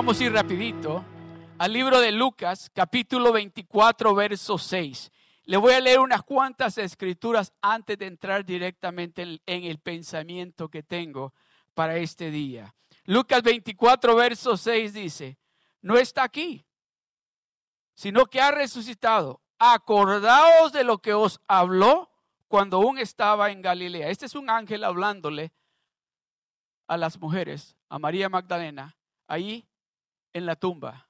Vamos a ir rapidito al libro de Lucas, capítulo 24, verso 6. Le voy a leer unas cuantas escrituras antes de entrar directamente en, el pensamiento que tengo para este día. Lucas 24, verso 6 dice, no está aquí, sino que ha resucitado. Acordaos de lo que os habló cuando aún estaba en Galilea. Este es un ángel hablándole a las mujeres, a María Magdalena, ahí en la tumba.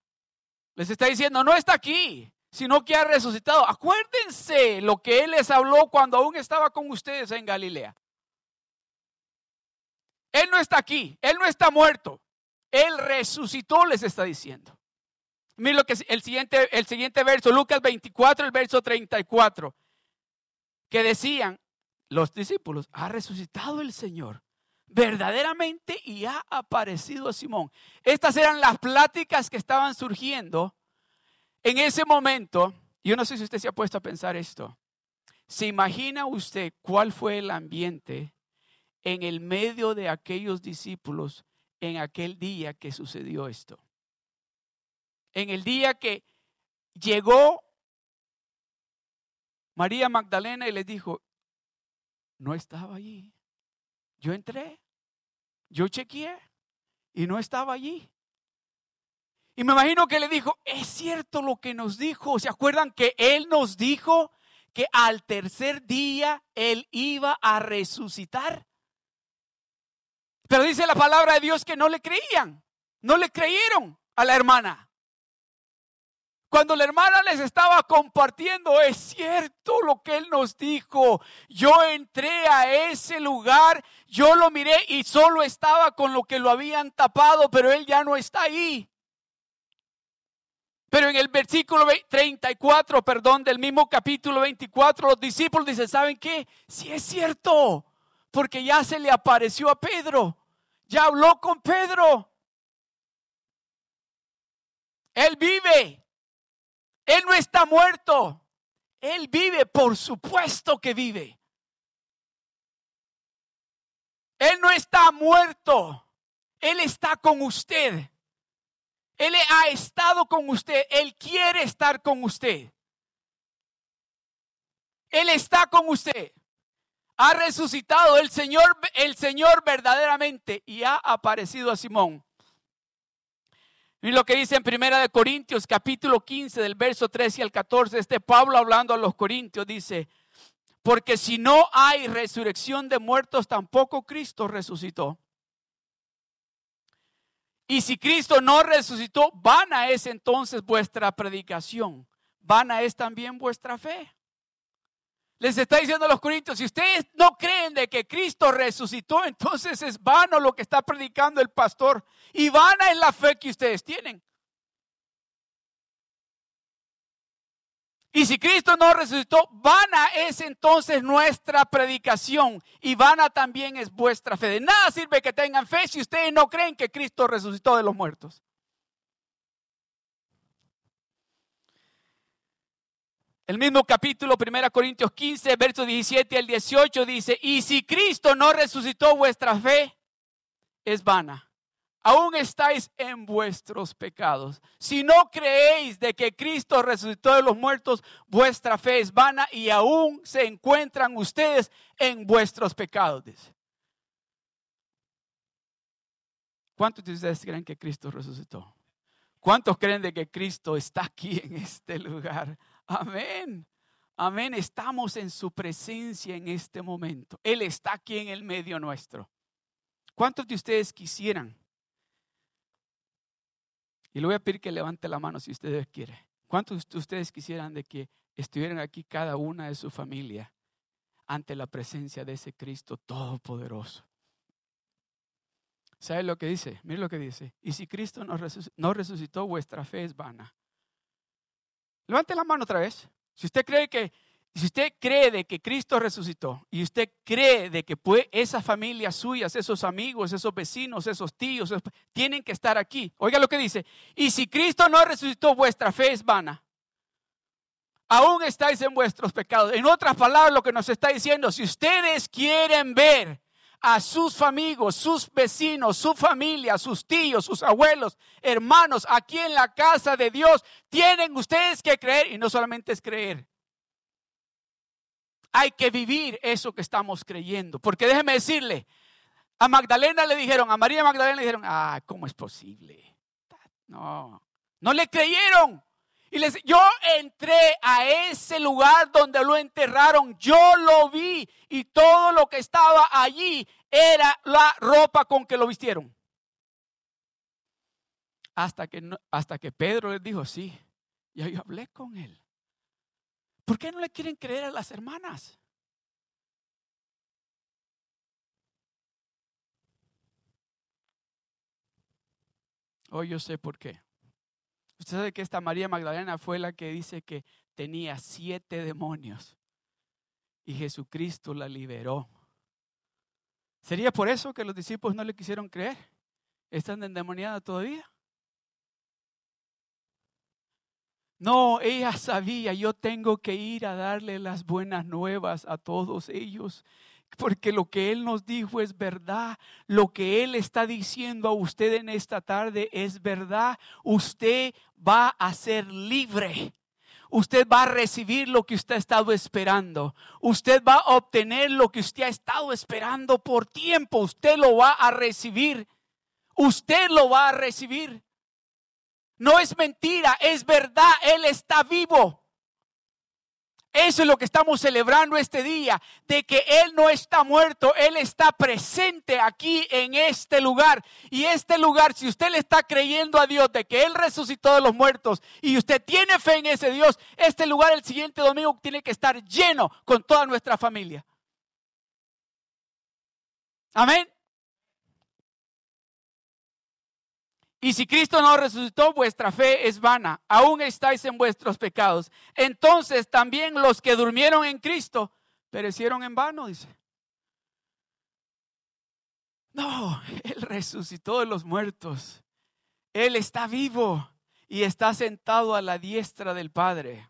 Les está diciendo, no está aquí, sino que ha resucitado. Acuérdense lo que Él les habló cuando aún estaba con ustedes en Galilea. Él no está aquí, Él no está muerto. Él resucitó, les está diciendo. Miren lo que el siguiente, el siguiente verso, Lucas 24, el verso 34, que decían los discípulos, ha resucitado el Señor verdaderamente y ha aparecido Simón. Estas eran las pláticas que estaban surgiendo en ese momento. Yo no sé si usted se ha puesto a pensar esto. ¿Se imagina usted cuál fue el ambiente en el medio de aquellos discípulos en aquel día que sucedió esto? En el día que llegó María Magdalena y les dijo, no estaba allí. Yo entré, yo chequeé y no estaba allí. Y me imagino que le dijo, es cierto lo que nos dijo. ¿Se acuerdan que Él nos dijo que al tercer día Él iba a resucitar? Pero dice la palabra de Dios que no le creían, no le creyeron a la hermana. Cuando la hermana les estaba compartiendo, es cierto lo que él nos dijo. Yo entré a ese lugar, yo lo miré y solo estaba con lo que lo habían tapado, pero él ya no está ahí. Pero en el versículo 34, perdón, del mismo capítulo 24, los discípulos dicen, ¿saben qué? Sí es cierto, porque ya se le apareció a Pedro, ya habló con Pedro. Él vive. Él no está muerto. Él vive, por supuesto que vive. Él no está muerto. Él está con usted. Él ha estado con usted. Él quiere estar con usted. Él está con usted. Ha resucitado el Señor, el Señor verdaderamente y ha aparecido a Simón. Y lo que dice en Primera de Corintios, capítulo 15, del verso 13 al 14, este Pablo hablando a los Corintios dice, porque si no hay resurrección de muertos, tampoco Cristo resucitó. Y si Cristo no resucitó, vana es entonces vuestra predicación, vana es también vuestra fe. Les está diciendo a los corintios, si ustedes no creen de que Cristo resucitó, entonces es vano lo que está predicando el pastor y vana es la fe que ustedes tienen. Y si Cristo no resucitó, vana es entonces nuestra predicación y vana también es vuestra fe. De nada sirve que tengan fe si ustedes no creen que Cristo resucitó de los muertos. El mismo capítulo, 1 Corintios 15, versos 17 al 18 dice, y si Cristo no resucitó vuestra fe, es vana. Aún estáis en vuestros pecados. Si no creéis de que Cristo resucitó de los muertos, vuestra fe es vana y aún se encuentran ustedes en vuestros pecados. ¿Cuántos de ustedes creen que Cristo resucitó? ¿Cuántos creen de que Cristo está aquí en este lugar? Amén. Amén. Estamos en su presencia en este momento. Él está aquí en el medio nuestro. ¿Cuántos de ustedes quisieran? Y le voy a pedir que levante la mano si ustedes quieren. ¿Cuántos de ustedes quisieran de que estuvieran aquí cada una de su familia ante la presencia de ese Cristo todopoderoso? ¿Sabe lo que dice? Mire lo que dice. Y si Cristo no resucitó, vuestra fe es vana. Levante la mano otra vez. Si usted cree que, si usted cree de que Cristo resucitó y usted cree de que esas familias suyas, esos amigos, esos vecinos, esos tíos, tienen que estar aquí. Oiga lo que dice. Y si Cristo no resucitó, vuestra fe es vana. Aún estáis en vuestros pecados. En otras palabras, lo que nos está diciendo, si ustedes quieren ver a sus amigos, sus vecinos, su familia, sus tíos, sus abuelos, hermanos, aquí en la casa de Dios, tienen ustedes que creer y no solamente es creer. Hay que vivir eso que estamos creyendo. Porque déjeme decirle, a Magdalena le dijeron, a María Magdalena le dijeron, ah, ¿cómo es posible? No, no le creyeron. Y les, yo entré a ese lugar donde lo enterraron, yo lo vi y todo lo que estaba allí era la ropa con que lo vistieron. Hasta que, hasta que Pedro les dijo, sí, ya yo hablé con él. ¿Por qué no le quieren creer a las hermanas? Hoy oh, yo sé por qué. Usted sabe que esta María Magdalena fue la que dice que tenía siete demonios y Jesucristo la liberó. ¿Sería por eso que los discípulos no le quisieron creer? ¿Están endemoniadas todavía? No, ella sabía, yo tengo que ir a darle las buenas nuevas a todos ellos porque lo que Él nos dijo es verdad. Lo que Él está diciendo a usted en esta tarde es verdad. Usted va a ser libre. Usted va a recibir lo que usted ha estado esperando. Usted va a obtener lo que usted ha estado esperando por tiempo. Usted lo va a recibir. Usted lo va a recibir. No es mentira, es verdad. Él está vivo. Eso es lo que estamos celebrando este día, de que Él no está muerto, Él está presente aquí en este lugar. Y este lugar, si usted le está creyendo a Dios de que Él resucitó de los muertos y usted tiene fe en ese Dios, este lugar el siguiente domingo tiene que estar lleno con toda nuestra familia. Amén. Y si Cristo no resucitó, vuestra fe es vana. Aún estáis en vuestros pecados. Entonces también los que durmieron en Cristo perecieron en vano, dice. No, Él resucitó de los muertos. Él está vivo y está sentado a la diestra del Padre.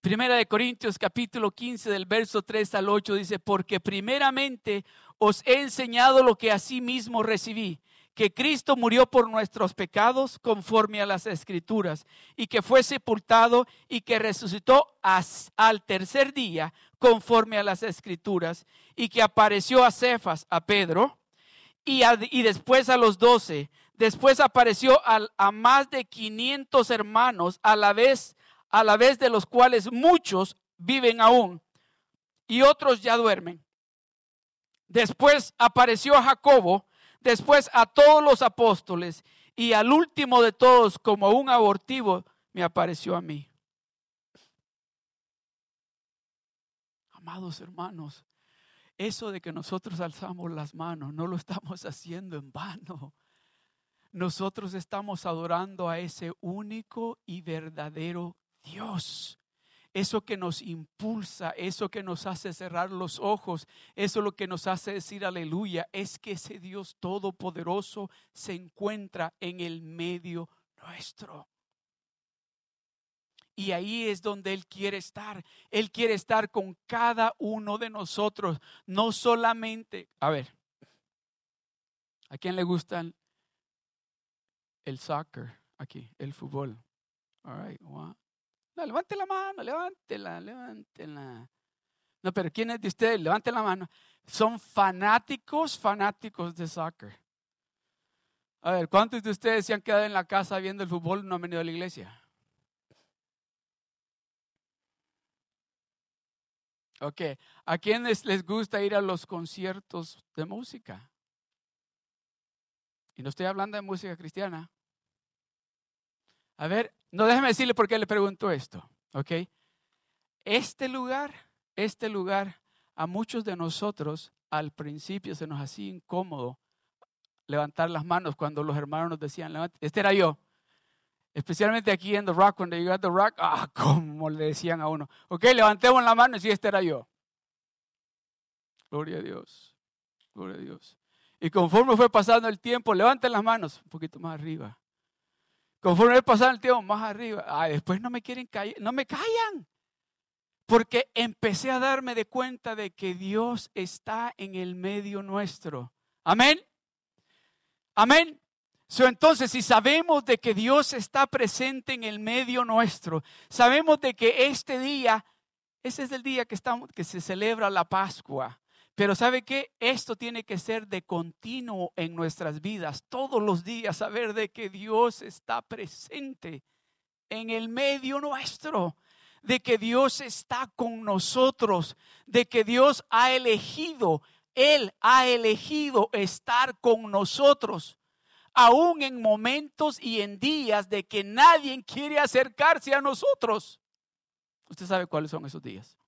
Primera de Corintios capítulo 15 del verso 3 al 8 dice, porque primeramente os he enseñado lo que mismo recibí que Cristo murió por nuestros pecados conforme a las escrituras y que fue sepultado y que resucitó al tercer día conforme a las escrituras y que apareció a Cefas, a Pedro y, y después a los doce. Después apareció a, más de 500 hermanos a la vez, a la vez de los cuales muchos viven aún y otros ya duermen. Después apareció a Jacobo, después a todos los apóstoles y al último de todos, como un abortivo, me apareció a mí. Amados hermanos, eso de que nosotros alzamos las manos, no lo estamos haciendo en vano. Nosotros estamos adorando a ese único y verdadero Dios eso que nos impulsa, eso que nos hace cerrar los ojos, eso lo que nos hace decir aleluya, es que ese Dios todopoderoso se encuentra en el medio nuestro. Y ahí es donde Él quiere estar. Él quiere estar con cada uno de nosotros. No solamente, a ver, ¿a quién le gusta el, soccer? Aquí, el fútbol. All right, no, levante la mano, levántela, levántela. No, pero ¿quién es de ustedes? Levante la mano. Son fanáticos, fanáticos de soccer. A ver, ¿cuántos de ustedes se han quedado en la casa viendo el fútbol y no han venido a la iglesia? Ok, ¿a quiénes les gusta ir a los conciertos de música? Y no estoy hablando de música cristiana. A ver, no déjeme decirle por qué le pregunto esto, ¿ok? Este lugar, este lugar, a muchos de nosotros al principio se nos hacía incómodo levantar las manos cuando los hermanos nos decían, este era yo. Especialmente aquí en The Rock, cuando llegué a The Rock, ah, como le decían a uno, ok, levantemos la mano y si este era yo. Gloria a Dios, gloria a Dios. Y conforme fue pasando el tiempo, levanten las manos un poquito más arriba. Conforme pasado el tiempo, más arriba. Ah, después no me quieren callar, no me callan. Porque empecé a darme de cuenta de que Dios está en el medio nuestro. Amén. Amén. entonces, si sabemos de que Dios está presente en el medio nuestro, sabemos de que este día, ese es el día que, estamos, que se celebra la Pascua. Pero ¿sabe qué? Esto tiene que ser de continuo en nuestras vidas, todos los días, saber de que Dios está presente en el medio nuestro, de que Dios está con nosotros, de que Dios ha elegido, Él ha elegido estar con nosotros, aún en momentos y en días de que nadie quiere acercarse a nosotros. Usted sabe cuáles son esos días.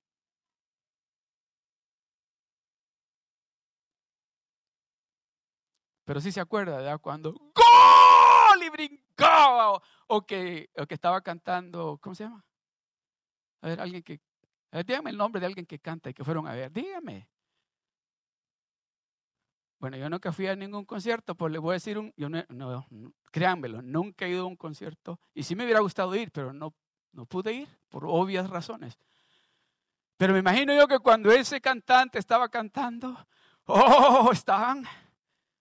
Pero sí se acuerda, ¿verdad? Cuando ¡Gol! y brincaba. O, que, que estaba cantando, ¿cómo se llama? A ver, alguien que. A ver, dígame el nombre de alguien que canta y que fueron a ver. Dígame. Bueno, yo nunca fui a ningún concierto, pues le voy a decir un. Yo no, no, créanmelo, nunca he ido a un concierto. Y sí me hubiera gustado ir, pero no, no pude ir por obvias razones. Pero me imagino yo que cuando ese cantante estaba cantando, oh, estaban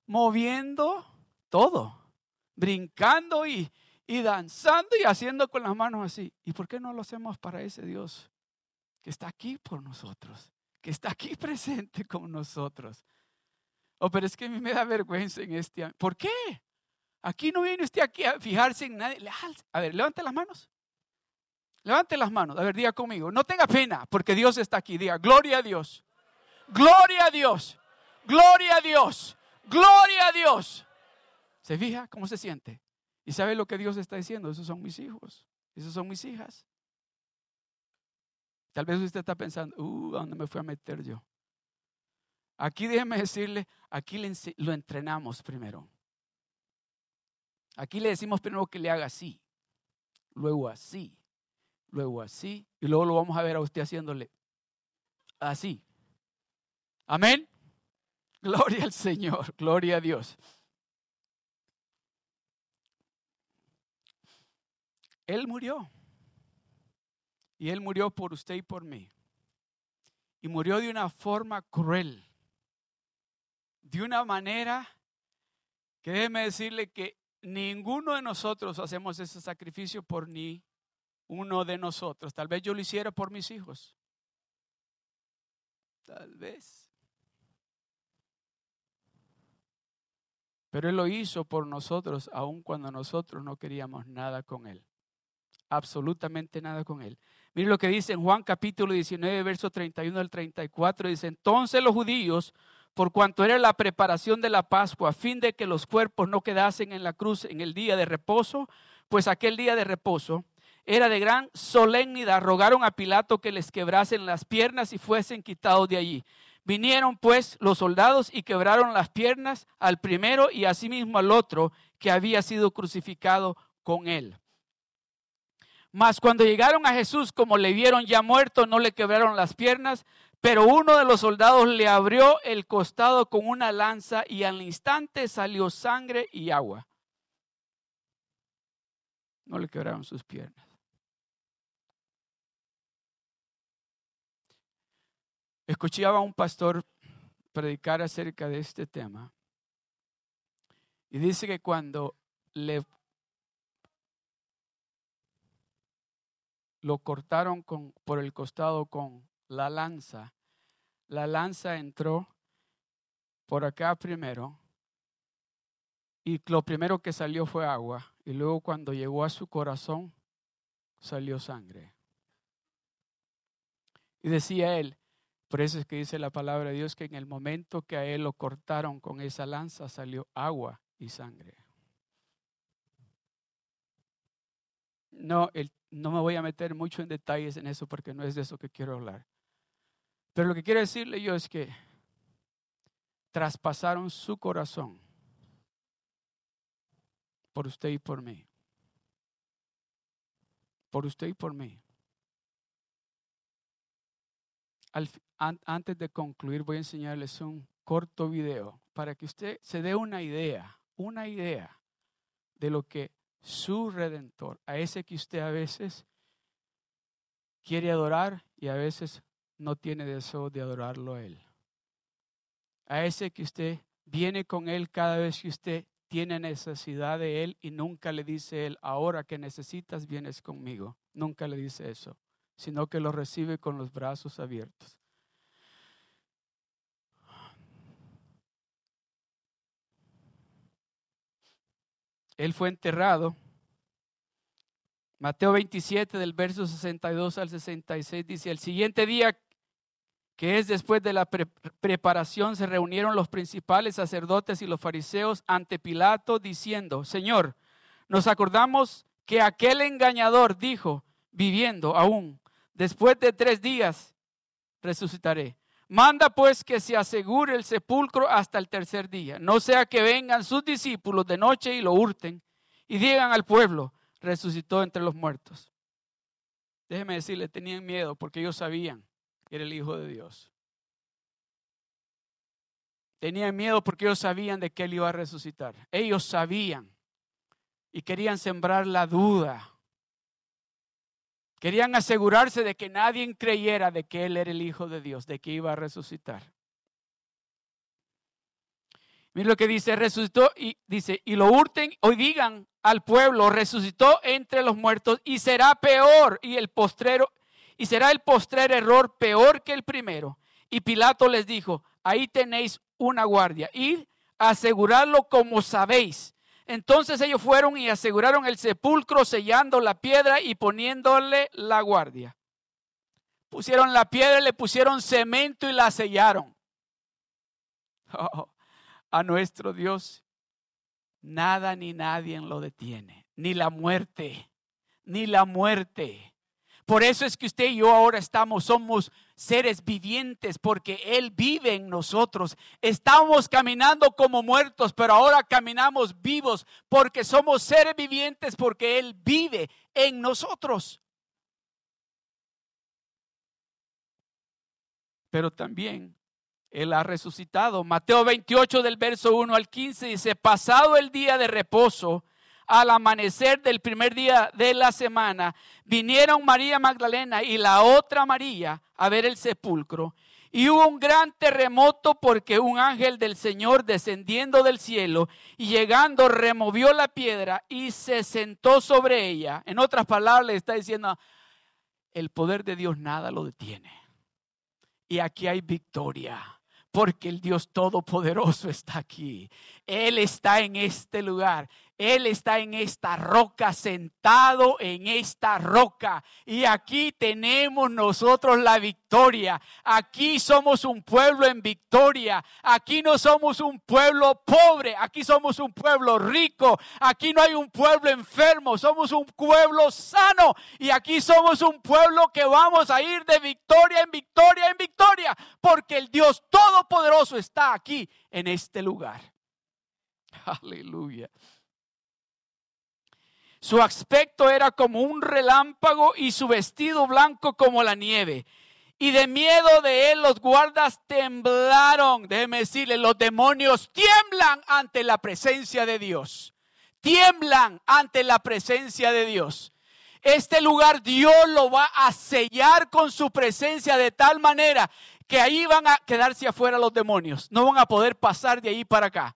moviendo todo, brincando y, y danzando y haciendo con las manos así. ¿Y por qué no lo hacemos para ese Dios que está aquí por nosotros, que está aquí presente con nosotros? Oh, pero es que a mí me da vergüenza en este. ¿Por qué? Aquí no viene usted aquí a fijarse en nadie. A ver, levante las manos. Levante las manos. A ver, diga conmigo. No tenga pena porque Dios está aquí. Diga, gloria a Dios. Gloria a Dios. Gloria a Dios. Gloria a Dios. ¿Se fija cómo se siente? ¿Y sabe lo que Dios está diciendo? Esos son mis hijos. Esos son mis hijas. Tal vez usted está pensando, uh, dónde me fui a meter yo? Aquí déjeme decirle, aquí lo entrenamos primero. Aquí le decimos primero que le haga así, luego así, luego así, y luego lo vamos a ver a usted haciéndole así. Amén. Gloria al Señor, gloria a Dios. Él murió. Y Él murió por usted y por mí. Y murió de una forma cruel. De una manera que déjeme decirle que ninguno de nosotros hacemos ese sacrificio por ni uno de nosotros. Tal vez yo lo hiciera por mis hijos. Tal vez. Pero Él lo hizo por nosotros, aun cuando nosotros no queríamos nada con Él. Absolutamente nada con Él. Mire lo que dice en Juan capítulo 19, verso 31 al 34. Dice, entonces los judíos, por cuanto era la preparación de la Pascua, a fin de que los cuerpos no quedasen en la cruz en el día de reposo, pues aquel día de reposo era de gran solemnidad, rogaron a Pilato que les quebrasen las piernas y fuesen quitados de allí. Vinieron pues los soldados y quebraron las piernas al primero y asimismo al otro que había sido crucificado con él. Mas cuando llegaron a Jesús, como le vieron ya muerto, no le quebraron las piernas, pero uno de los soldados le abrió el costado con una lanza y al instante salió sangre y agua. No le quebraron sus piernas. Escuchaba a un pastor predicar acerca de este tema y dice que cuando le lo cortaron por el costado con la lanza, la lanza entró por acá primero y lo primero que salió fue agua y luego cuando llegó a su corazón salió sangre. Y decía él, por eso es que dice la palabra de Dios que en el momento que a él lo cortaron con esa lanza salió agua y sangre. No, no me voy a meter mucho en detalles en eso porque no es de eso que quiero hablar. Pero lo que quiero decirle yo es que traspasaron su corazón por usted y por mí. Por usted y por mí. Antes de concluir, voy a enseñarles un corto video para que usted se dé una idea, una idea de lo que su redentor, a ese que usted a veces quiere adorar y a veces no tiene deseo de adorarlo a Él. A ese que usted viene con Él cada vez que usted tiene necesidad de Él y nunca le dice Él, ahora que necesitas, vienes conmigo. Nunca le dice eso, sino que lo recibe con los brazos abiertos. Él fue enterrado. Mateo 27 del verso 62 al 66 dice, el siguiente día que es después de la preparación, se reunieron los principales sacerdotes y los fariseos ante Pilato diciendo, Señor, nos acordamos que aquel engañador dijo, viviendo aún, después de tres días resucitaré. Manda pues que se asegure el sepulcro hasta el tercer día, no sea que vengan sus discípulos de noche y lo hurten y digan al pueblo, resucitó entre los muertos. Déjeme decirle, tenían miedo porque ellos sabían que era el Hijo de Dios. Tenían miedo porque ellos sabían de que Él iba a resucitar. Ellos sabían y querían sembrar la duda. Querían asegurarse de que nadie creyera de que Él era el Hijo de Dios, de que iba a resucitar. Mira lo que dice, resucitó y dice, y lo hurten o digan al pueblo, resucitó entre los muertos y será peor y el postrero y será el postrer error peor que el primero. Y Pilato les dijo, ahí tenéis una guardia, id asegurarlo como sabéis. Entonces ellos fueron y aseguraron el sepulcro, sellando la piedra y poniéndole la guardia. Pusieron la piedra, le pusieron cemento y la sellaron. Oh, a nuestro Dios nada ni nadie lo detiene, ni la muerte, ni la muerte por eso es que usted y yo ahora estamos, somos seres vivientes porque Él vive en nosotros. Estamos caminando como muertos, pero ahora caminamos vivos porque somos seres vivientes porque Él vive en nosotros. Pero también Él ha resucitado. Mateo 28 del verso 1 al 15 dice, pasado el día de reposo, al amanecer del primer día de la semana, vinieron María Magdalena y la otra María a ver el sepulcro. Y hubo un gran terremoto porque un ángel del Señor descendiendo del cielo y llegando removió la piedra y se sentó sobre ella. En otras palabras, le está diciendo, el poder de Dios nada lo detiene. Y aquí hay victoria porque el Dios Todopoderoso está aquí. Él está en este lugar. Él está en esta roca, sentado en esta roca. Y aquí tenemos nosotros la victoria. Aquí somos un pueblo en victoria. Aquí no somos un pueblo pobre. Aquí somos un pueblo rico. Aquí no hay un pueblo enfermo. Somos un pueblo sano. Y aquí somos un pueblo que vamos a ir de victoria en victoria en victoria. Porque el Dios Todopoderoso está aquí en este lugar. Aleluya. Su aspecto era como un relámpago y su vestido blanco como la nieve. Y de miedo de él los guardas temblaron. Déjeme decirle, los demonios tiemblan ante la presencia de Dios. Tiemblan ante la presencia de Dios. Este lugar Dios lo va a sellar con su presencia de tal manera que ahí van a quedarse afuera los demonios. No van a poder pasar de ahí para acá.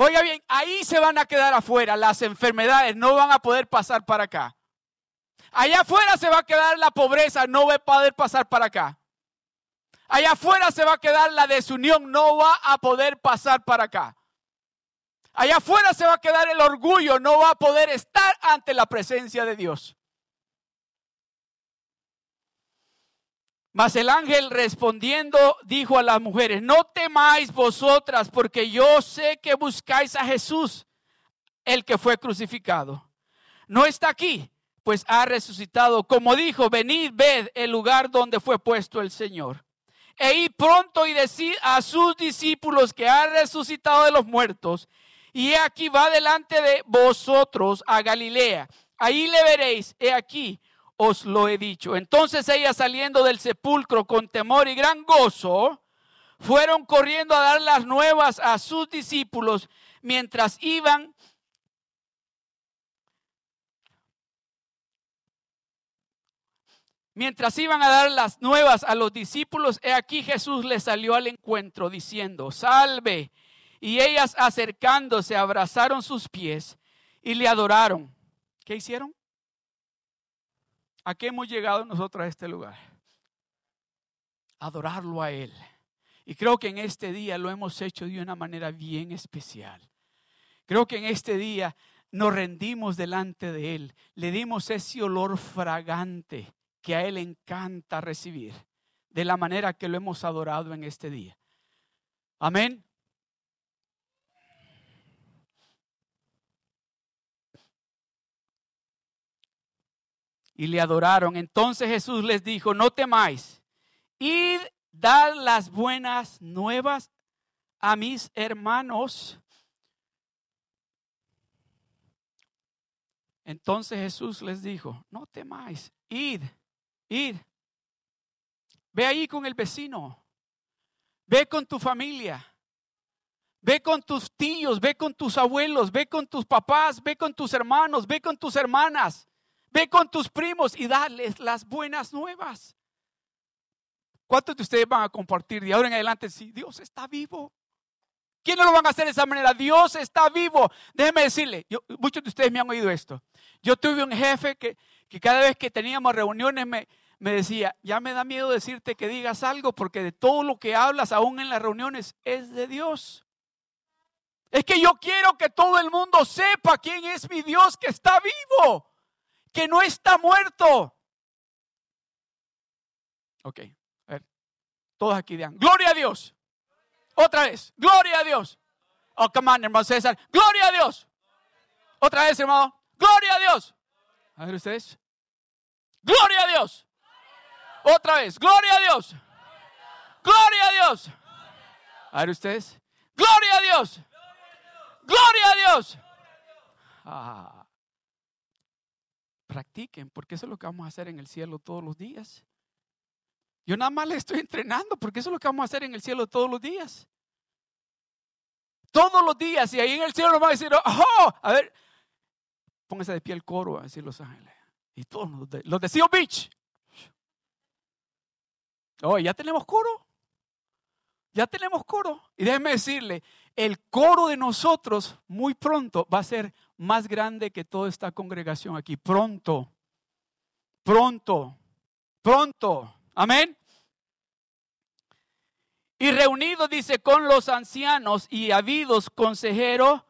Oiga bien, ahí se van a quedar afuera. Las enfermedades no van a poder pasar para acá. Allá afuera se va a quedar la pobreza, no va a poder pasar para acá. Allá afuera se va a quedar la desunión, no va a poder pasar para acá. Allá afuera se va a quedar el orgullo, no va a poder estar ante la presencia de Dios. Mas el ángel respondiendo dijo a las mujeres, no temáis vosotras, porque yo sé que buscáis a Jesús, el que fue crucificado. No está aquí, pues ha resucitado. Como dijo, venid, ved el lugar donde fue puesto el Señor. E id pronto y decid a sus discípulos que ha resucitado de los muertos. Y he aquí va delante de vosotros a Galilea. Ahí le veréis, he aquí os lo he dicho. Entonces ella saliendo del sepulcro con temor y gran gozo, fueron corriendo a dar las nuevas a sus discípulos mientras iban Mientras iban a dar las nuevas a los discípulos, he aquí Jesús les salió al encuentro diciendo, salve. Y ellas acercándose abrazaron sus pies y le adoraron. ¿Qué hicieron? ¿A qué hemos llegado nosotros a este lugar? Adorarlo a Él. Y creo que en este día lo hemos hecho de una manera bien especial. Creo que en este día nos rendimos delante de Él, le dimos ese olor fragante que a Él encanta recibir, de la manera que lo hemos adorado en este día. Amén. Y le adoraron. Entonces Jesús les dijo, no temáis, id, dar las buenas nuevas a mis hermanos. Entonces Jesús les dijo, no temáis, id Ir. Ve ahí con el vecino. Ve con tu familia. Ve con tus tíos, ve con tus abuelos, ve con tus papás, ve con tus hermanos, ve con tus hermanas, ve con tus primos y dales las buenas nuevas. ¿Cuántos de ustedes van a compartir de ahora en adelante si Dios está vivo? ¿Quiénes lo van a hacer de esa manera? Dios está vivo. Déjeme decirle, muchos de ustedes me han oído esto. Yo tuve un jefe que, que cada vez que teníamos reuniones me, me decía, ya me da miedo decirte que digas algo porque de todo lo que hablas aún en las reuniones es de Dios. Es que yo quiero que todo el mundo sepa quién es mi Dios que está vivo, que no está muerto. Ok, a ver, todos aquí digan, gloria a Dios. Otra vez, gloria a Dios. Oh, come on, hermano César, gloria a Dios. Otra vez, hermano, gloria a Dios. A ver ustedes. Gloria a Dios. Otra vez, gloria a Dios. Gloria a Dios. A ver ustedes. Gloria a Dios. Gloria a Dios. Ah. Practiquen, porque eso es lo que vamos a hacer en el cielo todos los días. Yo nada más le estoy entrenando, porque eso es lo que vamos a hacer en el cielo todos los días. Todos los días, y ahí en el cielo nos van a decir, oh, a ver, póngase de pie el coro, a decir Los Ángeles. Y todos los de, los de Beach. Oh, ya tenemos coro. Ya tenemos coro. Y déjeme decirle, el coro de nosotros muy pronto va a ser más grande que toda esta congregación aquí. Pronto. Pronto. Pronto. Amén. Y reunidos, dice, con los ancianos y habidos consejeros,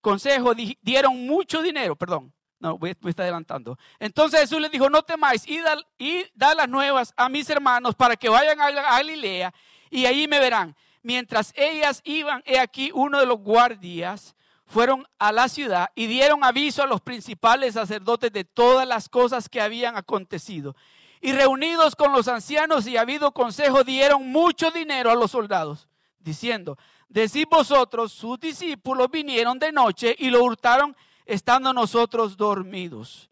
consejo, dieron mucho dinero, perdón, no, me está adelantando. Entonces Jesús les dijo, no temáis, y da, y da las nuevas a mis hermanos para que vayan a Galilea y ahí me verán. Mientras ellas iban, he aquí uno de los guardias fueron a la ciudad y dieron aviso a los principales sacerdotes de todas las cosas que habían acontecido. Y reunidos con los ancianos y habido consejo, dieron mucho dinero a los soldados, diciendo, decid vosotros, sus discípulos vinieron de noche y lo hurtaron estando nosotros dormidos.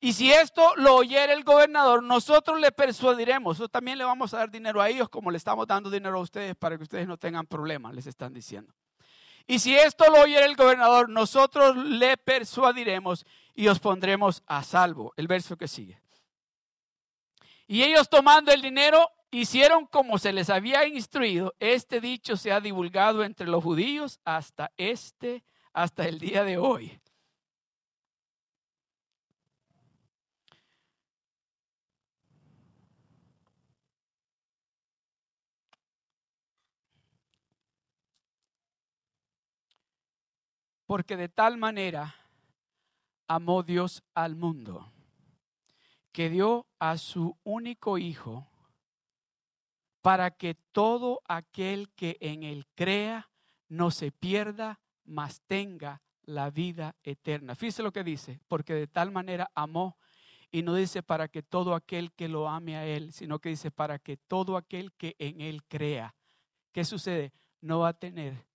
Y si esto lo oyera el gobernador, nosotros le persuadiremos. O también le vamos a dar dinero a ellos como le estamos dando dinero a ustedes para que ustedes no tengan problemas, les están diciendo. Y si esto lo oyera el gobernador, nosotros le persuadiremos y os pondremos a salvo. El verso que sigue. Y ellos tomando el dinero hicieron como se les había instruido. Este dicho se ha divulgado entre los judíos hasta este, hasta el día de hoy. Porque de tal manera amó Dios al mundo, que dio a su único Hijo, para que todo aquel que en él crea no se pierda, mas tenga la vida eterna. Fíjese lo que dice, porque de tal manera amó, y no dice para que todo aquel que lo ame a él, sino que dice para que todo aquel que en él crea. ¿Qué sucede? No va a tener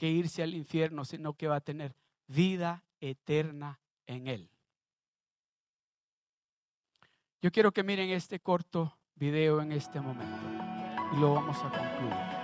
que irse al infierno, sino que va a tener vida eterna en él. Yo quiero que miren este corto video en este momento y lo vamos a concluir.